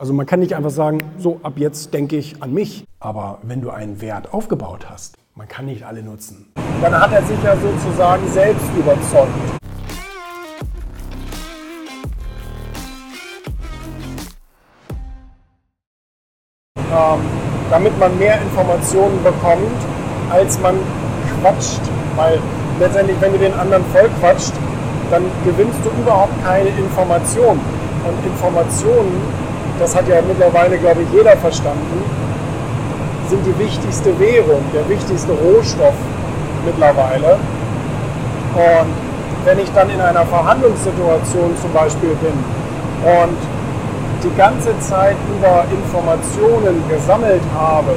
Also man kann nicht einfach sagen, so ab jetzt denke ich an mich. Aber wenn du einen Wert aufgebaut hast, man kann nicht alle nutzen. Dann hat er sich ja sozusagen selbst überzeugt. Ähm, damit man mehr Informationen bekommt, als man quatscht. Weil letztendlich, wenn du den anderen voll quatscht, dann gewinnst du überhaupt keine Informationen. Und Informationen das hat ja mittlerweile, glaube ich, jeder verstanden, sind die wichtigste Währung, der wichtigste Rohstoff mittlerweile. Und wenn ich dann in einer Verhandlungssituation zum Beispiel bin und die ganze Zeit über Informationen gesammelt habe,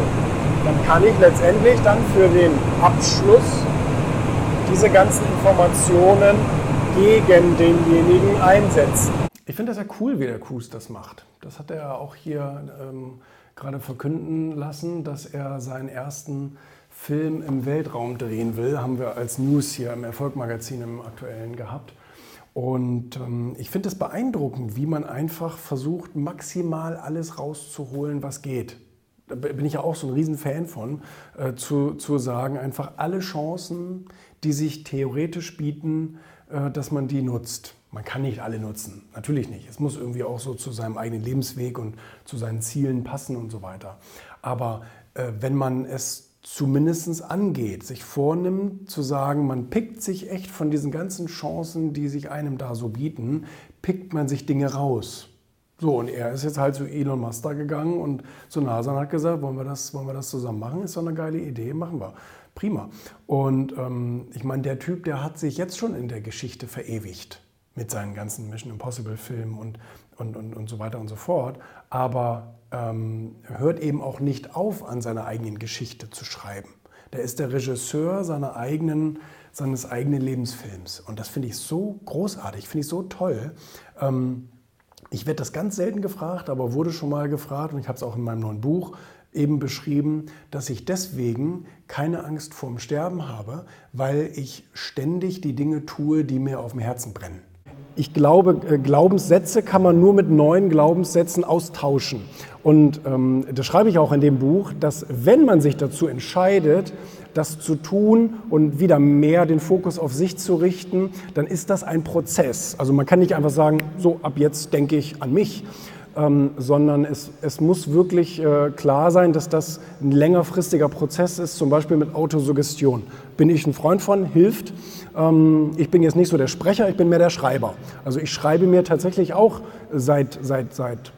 dann kann ich letztendlich dann für den Abschluss diese ganzen Informationen gegen denjenigen einsetzen. Ich finde das ja cool, wie der Kus das macht. Das hat er auch hier ähm, gerade verkünden lassen, dass er seinen ersten Film im Weltraum drehen will. Haben wir als News hier im Erfolgmagazin im aktuellen gehabt. Und ähm, ich finde es beeindruckend, wie man einfach versucht, maximal alles rauszuholen, was geht. Da bin ich ja auch so ein Riesenfan von, äh, zu, zu sagen, einfach alle Chancen, die sich theoretisch bieten, äh, dass man die nutzt. Man kann nicht alle nutzen, natürlich nicht. Es muss irgendwie auch so zu seinem eigenen Lebensweg und zu seinen Zielen passen und so weiter. Aber äh, wenn man es zumindest angeht, sich vornimmt zu sagen, man pickt sich echt von diesen ganzen Chancen, die sich einem da so bieten, pickt man sich Dinge raus. So, und er ist jetzt halt zu Elon Musk da gegangen und zu NASA und hat gesagt, wollen wir das, wollen wir das zusammen machen? Ist doch eine geile Idee, machen wir. Prima. Und ähm, ich meine, der Typ, der hat sich jetzt schon in der Geschichte verewigt mit seinen ganzen Mission Impossible-Filmen und, und, und, und so weiter und so fort, aber ähm, hört eben auch nicht auf, an seiner eigenen Geschichte zu schreiben. Der ist der Regisseur seiner eigenen, seines eigenen Lebensfilms. Und das finde ich so großartig, finde ich so toll. Ähm, ich werde das ganz selten gefragt, aber wurde schon mal gefragt und ich habe es auch in meinem neuen Buch eben beschrieben, dass ich deswegen keine Angst vorm Sterben habe, weil ich ständig die Dinge tue, die mir auf dem Herzen brennen ich glaube, äh, Glaubenssätze kann man nur mit neuen Glaubenssätzen austauschen. Und ähm, das schreibe ich auch in dem Buch, dass wenn man sich dazu entscheidet, das zu tun und wieder mehr den Fokus auf sich zu richten, dann ist das ein Prozess. Also man kann nicht einfach sagen, so ab jetzt denke ich an mich, ähm, sondern es, es muss wirklich äh, klar sein, dass das ein längerfristiger Prozess ist, zum Beispiel mit Autosuggestion. Bin ich ein Freund von, hilft. Ähm, ich bin jetzt nicht so der Sprecher, ich bin mehr der Schreiber. Also ich schreibe mir tatsächlich auch seit, seit, seit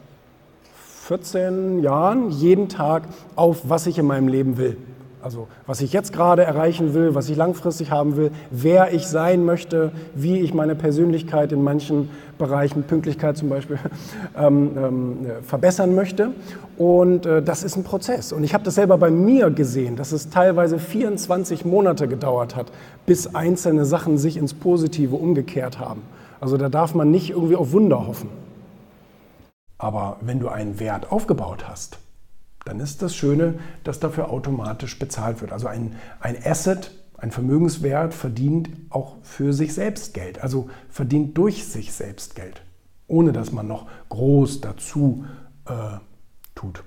14 Jahren jeden Tag auf, was ich in meinem Leben will. Also was ich jetzt gerade erreichen will, was ich langfristig haben will, wer ich sein möchte, wie ich meine Persönlichkeit in manchen Bereichen, Pünktlichkeit zum Beispiel, ähm, ähm, verbessern möchte. Und äh, das ist ein Prozess. Und ich habe das selber bei mir gesehen, dass es teilweise 24 Monate gedauert hat, bis einzelne Sachen sich ins Positive umgekehrt haben. Also da darf man nicht irgendwie auf Wunder hoffen. Aber wenn du einen Wert aufgebaut hast, dann ist das Schöne, dass dafür automatisch bezahlt wird. Also ein, ein Asset, ein Vermögenswert verdient auch für sich selbst Geld, also verdient durch sich selbst Geld, ohne dass man noch groß dazu äh, tut.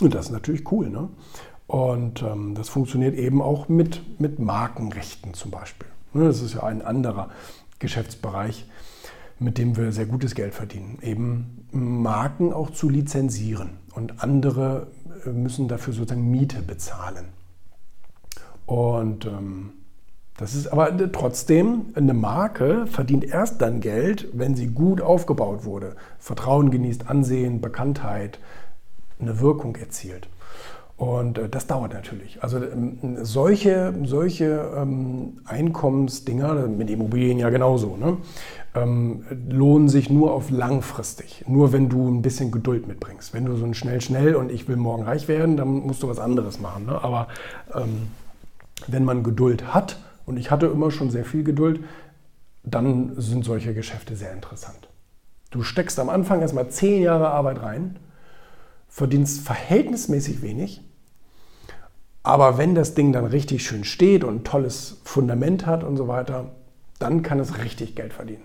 Und das ist natürlich cool. Ne? Und ähm, das funktioniert eben auch mit, mit Markenrechten zum Beispiel. Ne, das ist ja ein anderer Geschäftsbereich, mit dem wir sehr gutes Geld verdienen. Eben Marken auch zu lizenzieren und andere äh, müssen dafür sozusagen Miete bezahlen. Und ähm, das ist aber trotzdem, eine Marke verdient erst dann Geld, wenn sie gut aufgebaut wurde. Vertrauen genießt, Ansehen, Bekanntheit, eine Wirkung erzielt. Und äh, das dauert natürlich. Also ähm, solche, solche ähm, Einkommensdinger, mit Immobilien ja genauso, ne, ähm, lohnen sich nur auf langfristig. Nur wenn du ein bisschen Geduld mitbringst. Wenn du so ein schnell, schnell und ich will morgen reich werden, dann musst du was anderes machen. Ne? Aber ähm, wenn man Geduld hat, und ich hatte immer schon sehr viel Geduld, dann sind solche Geschäfte sehr interessant. Du steckst am Anfang erstmal zehn Jahre Arbeit rein verdienst verhältnismäßig wenig. Aber wenn das Ding dann richtig schön steht und ein tolles Fundament hat und so weiter, dann kann es richtig Geld verdienen.